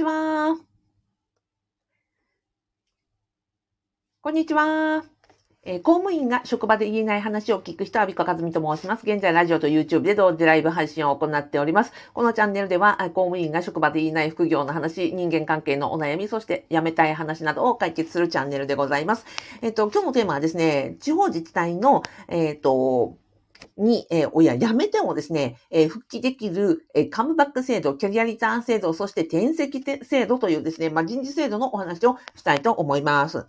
ちは。こんにちは。えー、公務員が職場で言えない話を聞く人は、美香和美と申します。現在、ラジオと YouTube で同時ライブ配信を行っております。このチャンネルでは、公務員が職場で言えない副業の話、人間関係のお悩み、そして辞めたい話などを解決するチャンネルでございます。えっ、ー、と、今日のテーマはですね、地方自治体の、えっ、ー、と、に、えー、親、辞めてもですね、えー、復帰できる、えー、カムバック制度、キャリアリターン制度、そして転籍制度というですね、まあ、人事制度のお話をしたいと思います。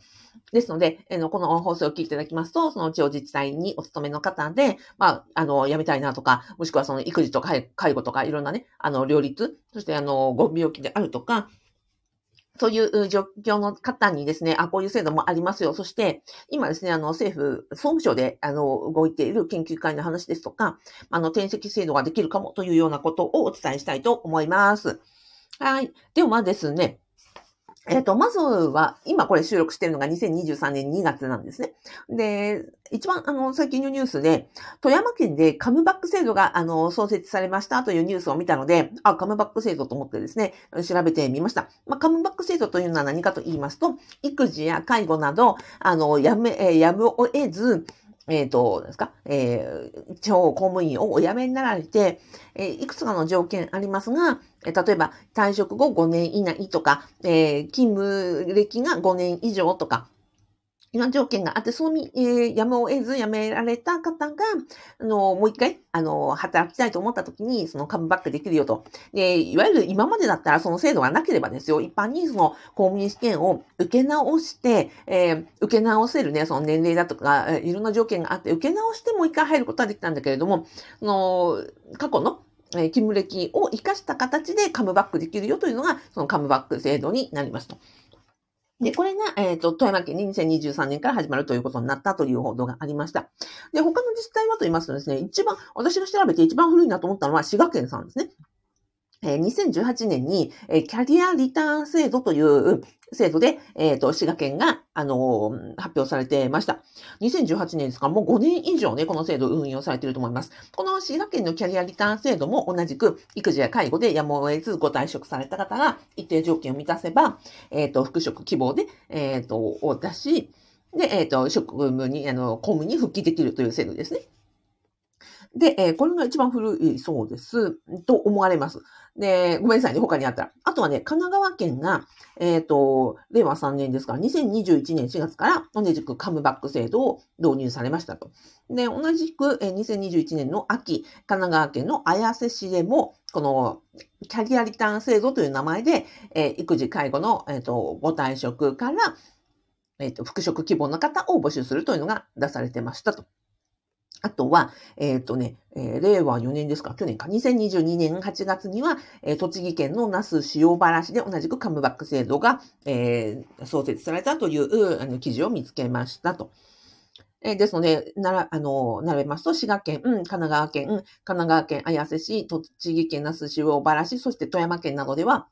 ですので、えー、この放送を聞いていただきますと、その地方自治体にお勤めの方で、まあ、あの、辞めたいなとか、もしくはその育児とか介護とかいろんなね、あの、両立、そしてあの、ご病気であるとか、そういう状況の方にですね、あ、こういう制度もありますよ。そして、今ですね、あの、政府、総務省で、あの、動いている研究会の話ですとか、あの、転籍制度ができるかもというようなことをお伝えしたいと思います。はい。ではですね、えっ、と、まずは、今これ収録してるのが2023年2月なんですね。で、一番、あの、最近のニュースで、富山県でカムバック制度が、あの、創設されましたというニュースを見たので、あ、カムバック制度と思ってですね、調べてみました。まあ、カムバック制度というのは何かと言いますと、育児や介護など、あの、やめ、えやむを得ず、えっ、ー、と、ですか、えー、地方公務員をお辞めになられて、えー、いくつかの条件ありますが、えー、例えば退職後5年以内とか、えー、勤務歴が5年以上とか、な条件があって、その、えー、やむを得ず辞められた方が、あの、もう一回、あの、働きたいと思った時に、そのカムバックできるよと。で、いわゆる今までだったらその制度がなければですよ、一般にその公務員試験を受け直して、えー、受け直せるね、その年齢だとか、いろんな条件があって、受け直してもう一回入ることはできたんだけれども、その、過去のえ勤務歴を活かした形でカムバックできるよというのが、そのカムバック制度になりますと。で、これが、えっ、ー、と、富山県に2023年から始まるということになったという報道がありました。で、他の自治体はと言いますとですね、一番、私が調べて一番古いなと思ったのは滋賀県さんですね。え2018年に、キャリアリターン制度という制度で、えっ、ー、と、滋賀県が、あのー、発表されてました。2018年ですか？ら、もう5年以上ね、この制度運用されていると思います。この滋賀県のキャリアリターン制度も同じく、育児や介護でやむを得ずご退職された方が一定条件を満たせば、えっ、ー、と、復職希望で、えっ、と、を出し、で、えっ、と、職務に、あの、公務に復帰できるという制度ですね。で、えー、これが一番古いそうです。と思われます。で、ごめんなさいね、他にあったら。あとはね、神奈川県が、えっ、ー、と、令和3年ですから、2021年4月から同じくカムバック制度を導入されましたと。で、同じく、えー、2021年の秋、神奈川県の綾瀬市でも、この、キャリアリターン制度という名前で、えー、育児介護の、えっ、ー、と、ご退職から、えっ、ー、と、復職希望の方を募集するというのが出されてましたと。あとは、えっ、ー、とね、えー、令和4年ですか、去年か、2022年8月には、えー、栃木県の那須塩原市で同じくカムバック制度が、え、創設されたというあの記事を見つけましたと。え、ですので、なら、あの、並べますと、滋賀県、神奈川県、神奈川県綾瀬市、栃木県那須塩原市、そして富山県などでは、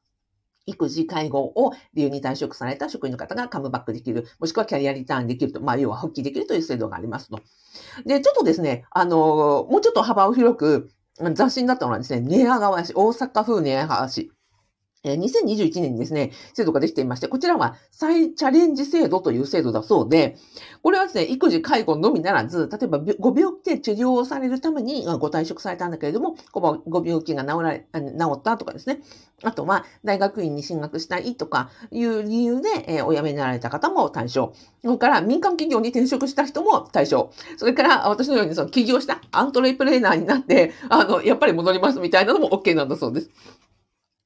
育児、介護を理由に退職された職員の方がカムバックできる、もしくはキャリアリターンできると、まあ、要は復帰できるという制度がありますと。で、ちょっとですね、あの、もうちょっと幅を広く、雑誌になったのはですね、寝屋川市、大阪風寝屋川市。2021年にですね、制度ができていまして、こちらは再チャレンジ制度という制度だそうで、これはですね、育児、介護のみならず、例えばご病気で治療をされるためにご退職されたんだけれども、ご病気が治られ、治ったとかですね。あとは、大学院に進学したいとかいう理由で、お辞めになられた方も対象。それから民間企業に転職した人も対象。それから私のようにその起業したアントレプレーナーになって、あの、やっぱり戻りますみたいなのも OK なんだそうです。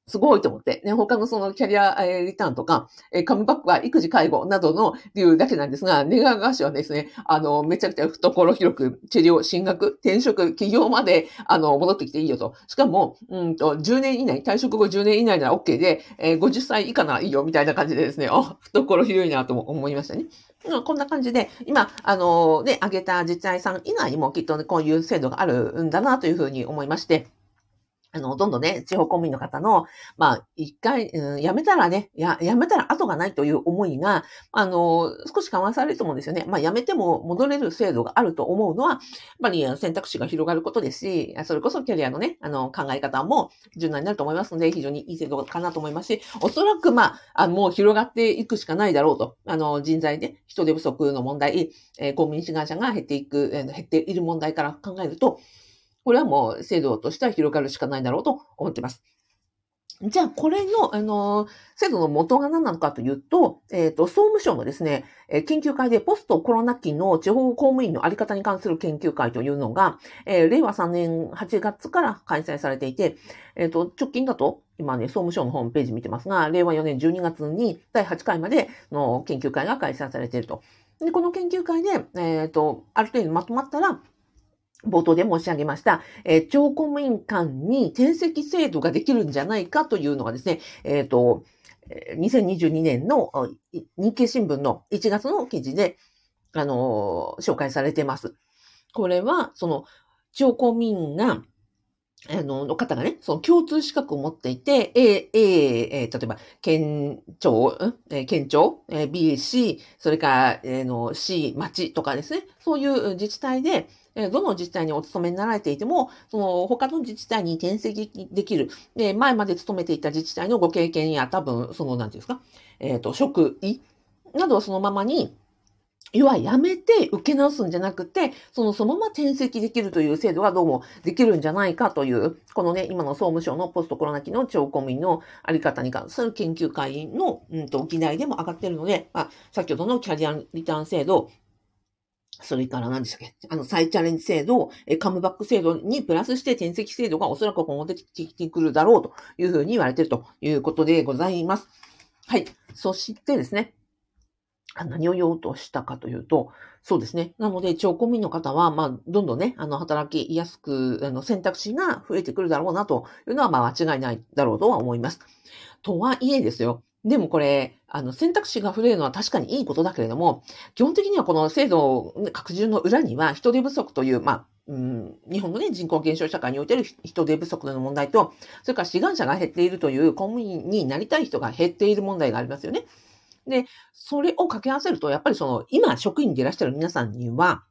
すごいと思って。ね、他のそのキャリアリターンとか、えカムバックは育児介護などの理由だけなんですが、ネガーガシはですね、あの、めちゃくちゃ懐広く治療、進学、転職、起業まで、あの、戻ってきていいよと。しかも、うんと、10年以内、退職後10年以内なら OK で、えー、50歳以下ならいいよ、みたいな感じでですね、あ、懐広いなと思いましたね。こんな感じで、今、あの、ね、挙げた自治体さん以外にもきっと、ね、こういう制度があるんだなというふうに思いまして、あの、どんどんね、地方公務員の方の、まあ、一回、うん、辞めたらね、や、辞めたら後がないという思いが、あの、少し緩和されると思うんですよね。まあ、辞めても戻れる制度があると思うのは、やっぱり選択肢が広がることですし、それこそキャリアのね、あの、考え方も柔軟になると思いますので、非常にいい制度かなと思いますし、おそらく、まあ、あもう広がっていくしかないだろうと。あの、人材ね、人手不足の問題、えー、公務員志願者が減っていく、えー、減っている問題から考えると、これはもう制度としては広がるしかないだろうと思っています。じゃあ、これの、あの、制度の元が何なのかというと、えっ、ー、と、総務省のですね、研究会でポストコロナ期の地方公務員のあり方に関する研究会というのが、えー、令和3年8月から開催されていて、えっ、と、直近だと、今ね、総務省のホームページ見てますが、令和4年12月に第8回までの研究会が開催されていると。で、この研究会で、えっ、と、ある程度まとまったら、冒頭で申し上げました、えー、超公務員間に転籍制度ができるんじゃないかというのがですね、えっ、ー、と、2022年の日経新聞の1月の記事で、あのー、紹介されています。これは、その、超公務員が、あの、の方がね、その共通資格を持っていて、A、A、えー、例えば、県庁、えー、県庁、えー、B、C、それから、えー、の C、町とかですね、そういう自治体で、えどの自治体にお勤めになられていても、その他の自治体に転籍できる。で、前まで勤めていた自治体のご経験や多分、その、なんていうんですか、えっ、ー、と、職位などをそのままに、要はやめて受け直すんじゃなくて、そのそのまま転籍できるという制度がどうもできるんじゃないかという、このね、今の総務省のポストコロナ期の地方公務員のあり方に関する研究会の、うんと、議題でも上がっているので、まあ、先ほどのキャリアリターン制度、それから何でしたっけあの、再チャレンジ制度、えカムバック制度にプラスして転籍制度がおそらく今後出てきてくるだろうというふうに言われているということでございます。はい。そしてですね、何を言おうとしたかというと、そうですね。なので、超公務員の方は、まあ、どんどんね、あの、働きやすく、あの、選択肢が増えてくるだろうなというのは、まあ、間違いないだろうとは思います。とはいえですよ。でもこれ、あの、選択肢が増えるのは確かにいいことだけれども、基本的にはこの制度拡充の裏には人手不足という、まあ、うん、日本のね、人口減少社会においてる人手不足の問題と、それから志願者が減っているという公務員になりたい人が減っている問題がありますよね。で、それを掛け合わせると、やっぱりその、今職員でいらっしゃる皆さんには、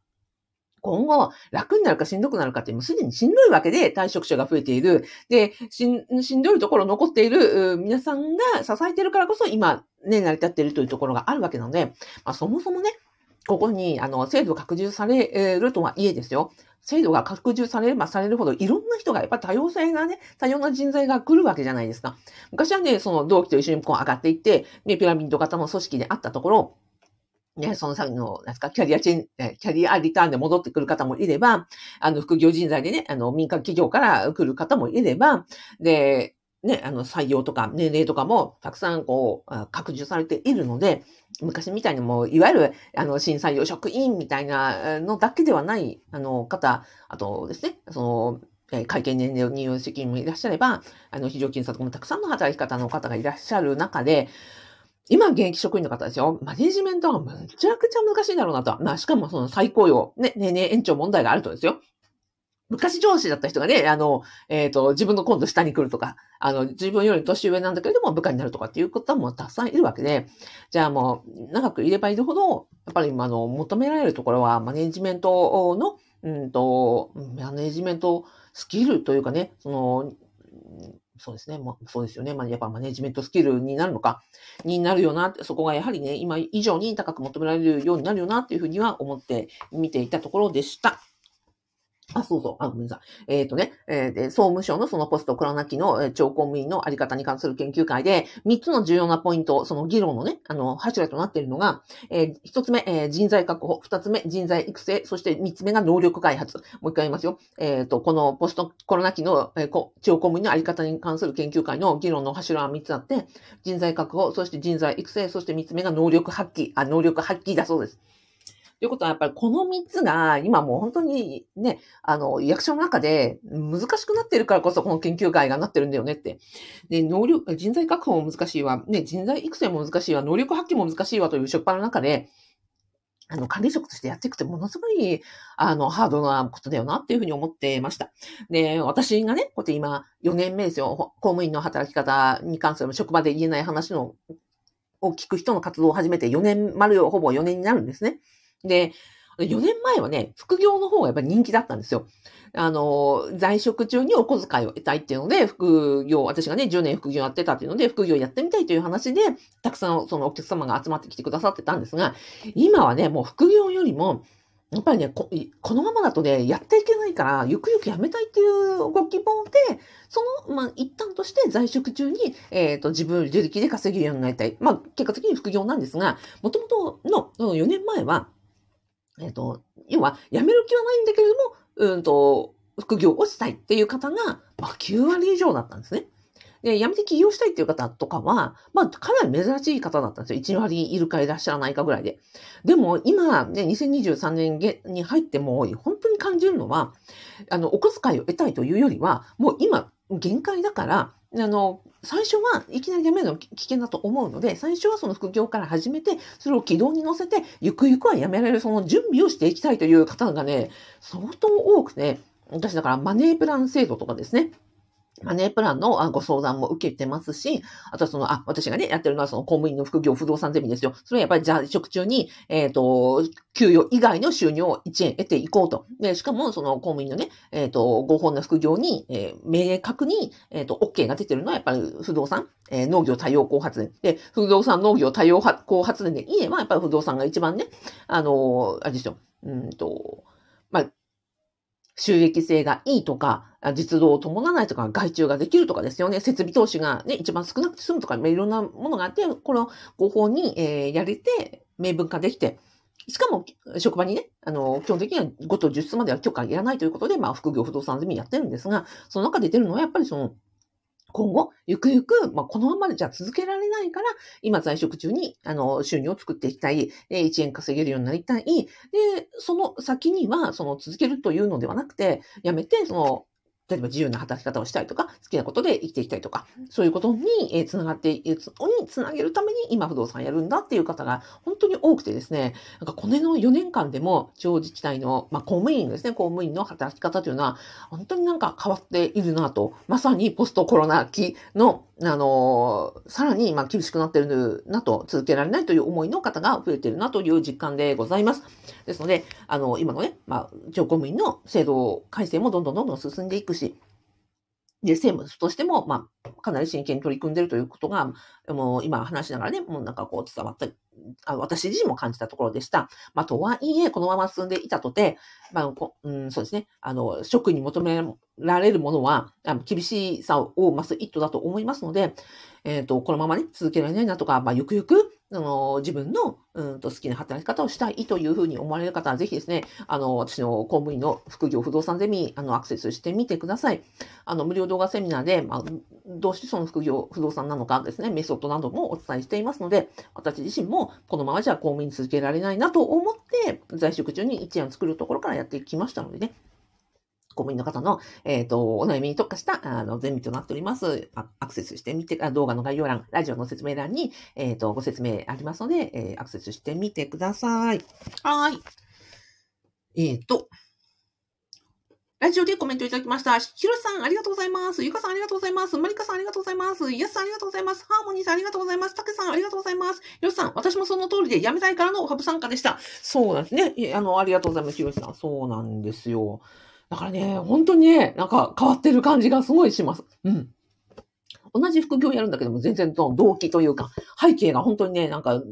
今後、楽になるかしんどくなるかって、もうすでにしんどいわけで退職者が増えている。で、しんしんどいところ残っている皆さんが支えているからこそ今、ね、成り立っているというところがあるわけなので、まあ、そもそもね、ここに、あの、制度拡充されるとはいえですよ。制度が拡充されればされるほど、いろんな人が、やっぱ多様性がね、多様な人材が来るわけじゃないですか。昔はね、その同期と一緒にこう上がっていって、ね、ピラミッド型の組織であったところ、ね、その先の、なんですか、キャリアチェン、キャリアリターンで戻ってくる方もいれば、あの、副業人材でね、あの、民間企業から来る方もいれば、で、ね、あの、採用とか年齢とかもたくさんこう、拡充されているので、昔みたいにもう、いわゆる、あの、新採用職員みたいなのだけではない、あの、方、あとですね、その、会計年齢入用責任もいらっしゃれば、あの、非常勤査とかもたくさんの働き方の方がいらっしゃる中で、今、現役職員の方ですよ。マネジメントはむちゃくちゃ難しいだろうなと。まあ、しかもその再雇用、ね、年々延長問題があるとですよ。昔上司だった人がね、あの、えっ、ー、と、自分の今度下に来るとか、あの、自分より年上なんだけれども部下になるとかっていう方もうたくさんいるわけで、じゃあもう、長くいればいるほど、やっぱり今の、求められるところは、マネジメントの、うんと、マネジメントスキルというかね、その、そうですね。ま、そうですよね。まあ、やっぱマネジメントスキルになるのか、になるよな、そこがやはりね、今以上に高く求められるようになるよな、っていうふうには思って見ていたところでした。あ、そうそう。あ、ごめんなさい。えっ、ー、とね、えー、総務省のそのポストコロナ期の、えー、超公務員のあり方に関する研究会で、3つの重要なポイント、その議論のね、あの、柱となっているのが、えー、1つ目、えー、人材確保、2つ目、人材育成、そして3つ目が能力開発。もう一回言いますよ。えっ、ー、と、このポストコロナ期の、えー、超公務員のあり方に関する研究会の議論の柱は3つあって、人材確保、そして人材育成、そして3つ目が能力発揮、あ、能力発揮だそうです。ということは、やっぱりこの3つが、今もう本当にね、あの、役所の中で難しくなってるからこそ、この研究会がなってるんだよねって。で、能力、人材確保も難しいわ、ね、人材育成も難しいわ、能力発揮も難しいわという職場の中で、あの、管理職としてやっていくってものすごい、あの、ハードなことだよなっていうふうに思ってました。で、私がね、こうやって今、4年目ですよ、公務員の働き方に関する職場で言えない話の、を聞く人の活動を始めて4年、丸ほぼ4年になるんですね。で、4年前はね、副業の方がやっぱり人気だったんですよ。あの、在職中にお小遣いを得たいっていうので、副業、私がね、10年副業やってたっていうので、副業やってみたいという話で、たくさんそのお客様が集まってきてくださってたんですが、今はね、もう副業よりも、やっぱりねこ、このままだとね、やっていけないから、ゆくゆくやめたいっていうご希望で、その、まあ、一旦として在職中に、えっ、ー、と、自分自力で稼げるようになりたい。まあ、結果的に副業なんですが、もともとの4年前は、えっ、と、要は、辞める気はないんだけれども、うんと、副業をしたいっていう方が、まあ、9割以上だったんですね。で、辞めて起業したいっていう方とかは、まあ、かなり珍しい方だったんですよ。1割いるかいらっしゃらないかぐらいで。でも、今、ね、2023年に入っても、本当に感じるのは、あの、お小遣いを得たいというよりは、もう今、限界だから、あの、最初はいきなり辞めるの危険だと思うので、最初はその副業から始めて、それを軌道に乗せて、ゆくゆくは辞められるその準備をしていきたいという方がね、相当多くて、私だからマネープラン制度とかですね。マネープランのご相談も受けてますし、あとはその、あ、私がね、やってるのはその公務員の副業不動産ゼミですよ。それはやっぱり在職中に、えっ、ー、と、給与以外の収入を1円得ていこうと。で、しかもその公務員のね、えっ、ー、と、合法な副業に、えー、明確に、えっ、と、OK が出てるのはやっぱり不動産、え農業多様光発電。で、不動産農業多様光発電で言えば、やっぱり不動産が一番ね、あのあれですよ、うんと、収益性がいいとか、実動を伴わないとか、外注ができるとかですよね。設備投資がね、一番少なくて済むとか、いろんなものがあって、この合法に、えー、やれて、明文化できて、しかも、職場にね、あの、基本的には5と10室までは許可いらないということで、まあ、副業不動産済みやってるんですが、その中で出るのはやっぱりその、今後、ゆくゆく、まあ、このままでじゃ続けられないから、今在職中に、あの、収入を作っていきたい、1円稼げるようになりたい。で、その先には、その続けるというのではなくて、やめて、その、例えば自由な働き方をしたいとか、好きなことで生きていきたいとか、そういうことに、えつながって、えつ、につなげるために今不動産やるんだっていう方が本当に多くてですね、なんかこの4年間でも地方自治体の、まあ、公務員ですね、公務員の働き方というのは、本当になんか変わっているなと、まさにポストコロナ期のあの、さらに、ま、厳しくなってるなと、続けられないという思いの方が増えてるなという実感でございます。ですので、あの、今のね、まあ、上公務員の制度改正もどんどんどんどん進んでいくし、で、政務としても、まあ、かなり真剣に取り組んでるということが、もう今話しながらね、もうなんかこう伝わったあ私自身も感じたところでした。まあ、とはいえ、このまま進んでいたとて、まあ、こうん、そうですね、あの、職員に求められるものは、あの厳しさを増す一途だと思いますので、えっ、ー、と、このままね、続けられないなとか、まあ、ゆくゆく、あの、自分の、うんと好きな働き方をしたいというふうに思われる方は、ぜひですね、あの、私の公務員の副業不動産ゼミ、あの、アクセスしてみてください。あの、無料動画セミナーで、まあ、どうしてその副業不動産なのかですね、メソッドなどもお伝えしていますので、私自身もこのままじゃ公務員続けられないなと思って、在職中に一案作るところからやってきましたのでね、公務員の方の、えっ、ー、と、お悩みに特化した、あの、全部となっております。アクセスしてみて、動画の概要欄、ラジオの説明欄に、えっ、ー、と、ご説明ありますので、えー、アクセスしてみてください。はい。えっ、ー、と、ラジオでコメントいただきました。ひろさん、ありがとうございます。ゆかさん、ありがとうございます。まりかさん、ありがとうございます。やすさん、ありがとうございます。ハーモニーさん、ありがとうございます。たけさん、ありがとうございます。ひろさん、私もその通りで、辞めたいからのハブ参加でした。そうなんですね。あの、ありがとうございます。ひろさん。そうなんですよ。だからね、本当にね、なんか変わってる感じがすごいします。うん。同じ副業やるんだけども、全然動機というか、背景が本当にね、なんか、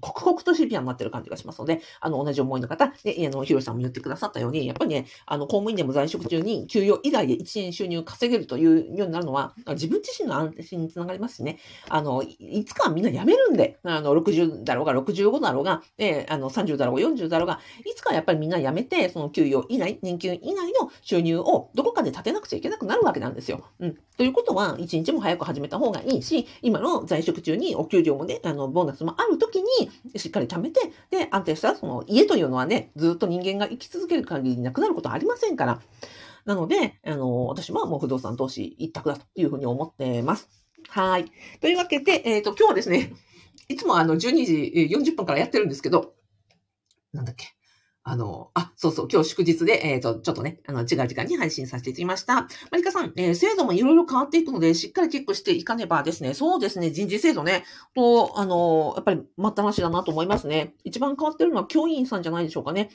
刻々とシビアになってる感じがしますので、あの、同じ思いの方、で、あの、ひろさんも言ってくださったように、やっぱりね、あの、公務員でも在職中に給与以外で1円収入稼げるというようになるのは、自分自身の安心につながりますしね、あの、いつかはみんな辞めるんで、あの、60だろうが、65だろうが、えあの、30だろうが、40だろうが、いつかはやっぱりみんな辞めて、その給与以外、年金以外の収入をどこかで立てなくちゃいけなくなるわけなんですよ。うん。ということは、1日も早く始めた方がいいし、今の在職中にお給料もね、あの、ボーナスもあるときにに、しっかり貯めて、で、安定した、その家というのはね、ずっと人間が生き続ける限りなくなることはありませんから。なので、あの、私はもう不動産投資一択だというふうに思ってます。はい。というわけで、えっ、ー、と、今日はですね、いつもあの、12時40分からやってるんですけど、なんだっけ？あの、あ、そうそう、今日祝日で、えっ、ー、と、ちょっとね、あの、違う時間に配信させていただきました。マリカさん、えー、制度もいろいろ変わっていくので、しっかりチェックしていかねばですね。そうですね、人事制度ね。と、あの、やっぱり待ったなしだなと思いますね。一番変わってるのは教員さんじゃないでしょうかね。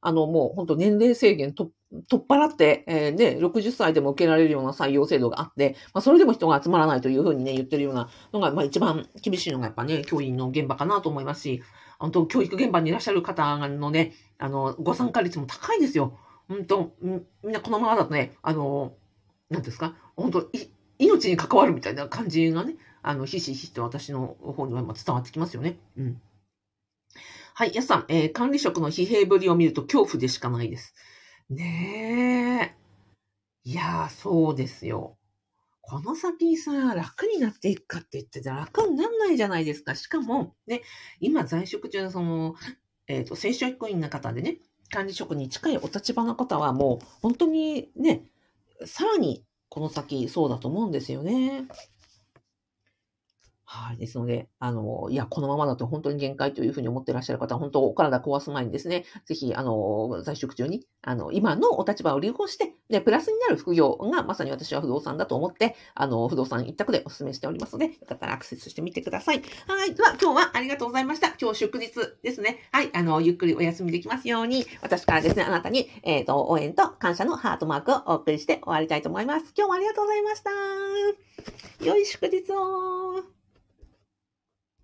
あの、もう本当年齢制限と取っ払って、えー、ね、60歳でも受けられるような採用制度があって、まあ、それでも人が集まらないというふうにね、言ってるようなのが、まあ、一番厳しいのがやっぱね、教員の現場かなと思いますし、本当、教育現場にいらっしゃる方のね、あの、ご参加率も高いですよ。本当、みんなこのままだとね、あの、なんですか、本当、命に関わるみたいな感じがね、あの、ひしひしと私の方には伝わってきますよね。うん。はい、やさん、えー、管理職の疲弊ぶりを見ると恐怖でしかないです。ねえ。いやー、そうですよ。この先さ、楽になっていくかって言ってたら楽になんないじゃないですか。しかも、ね、今在職中のその、えっ、ー、と、正職員の方でね、管理職に近いお立場の方はもう本当にね、さらにこの先そうだと思うんですよね。はい。ですので、あの、いや、このままだと本当に限界というふうに思ってらっしゃる方、本当、お体壊す前にですね、ぜひ、あの、在職中に、あの、今のお立場を利用して、で、プラスになる副業が、まさに私は不動産だと思って、あの、不動産一択でお勧めしておりますので、よかったらアクセスしてみてください。はい。では、今日はありがとうございました。今日祝日ですね。はい。あの、ゆっくりお休みできますように、私からですね、あなたに、えっ、ー、と、応援と感謝のハートマークをお送りして終わりたいと思います。今日もありがとうございました。良い祝日を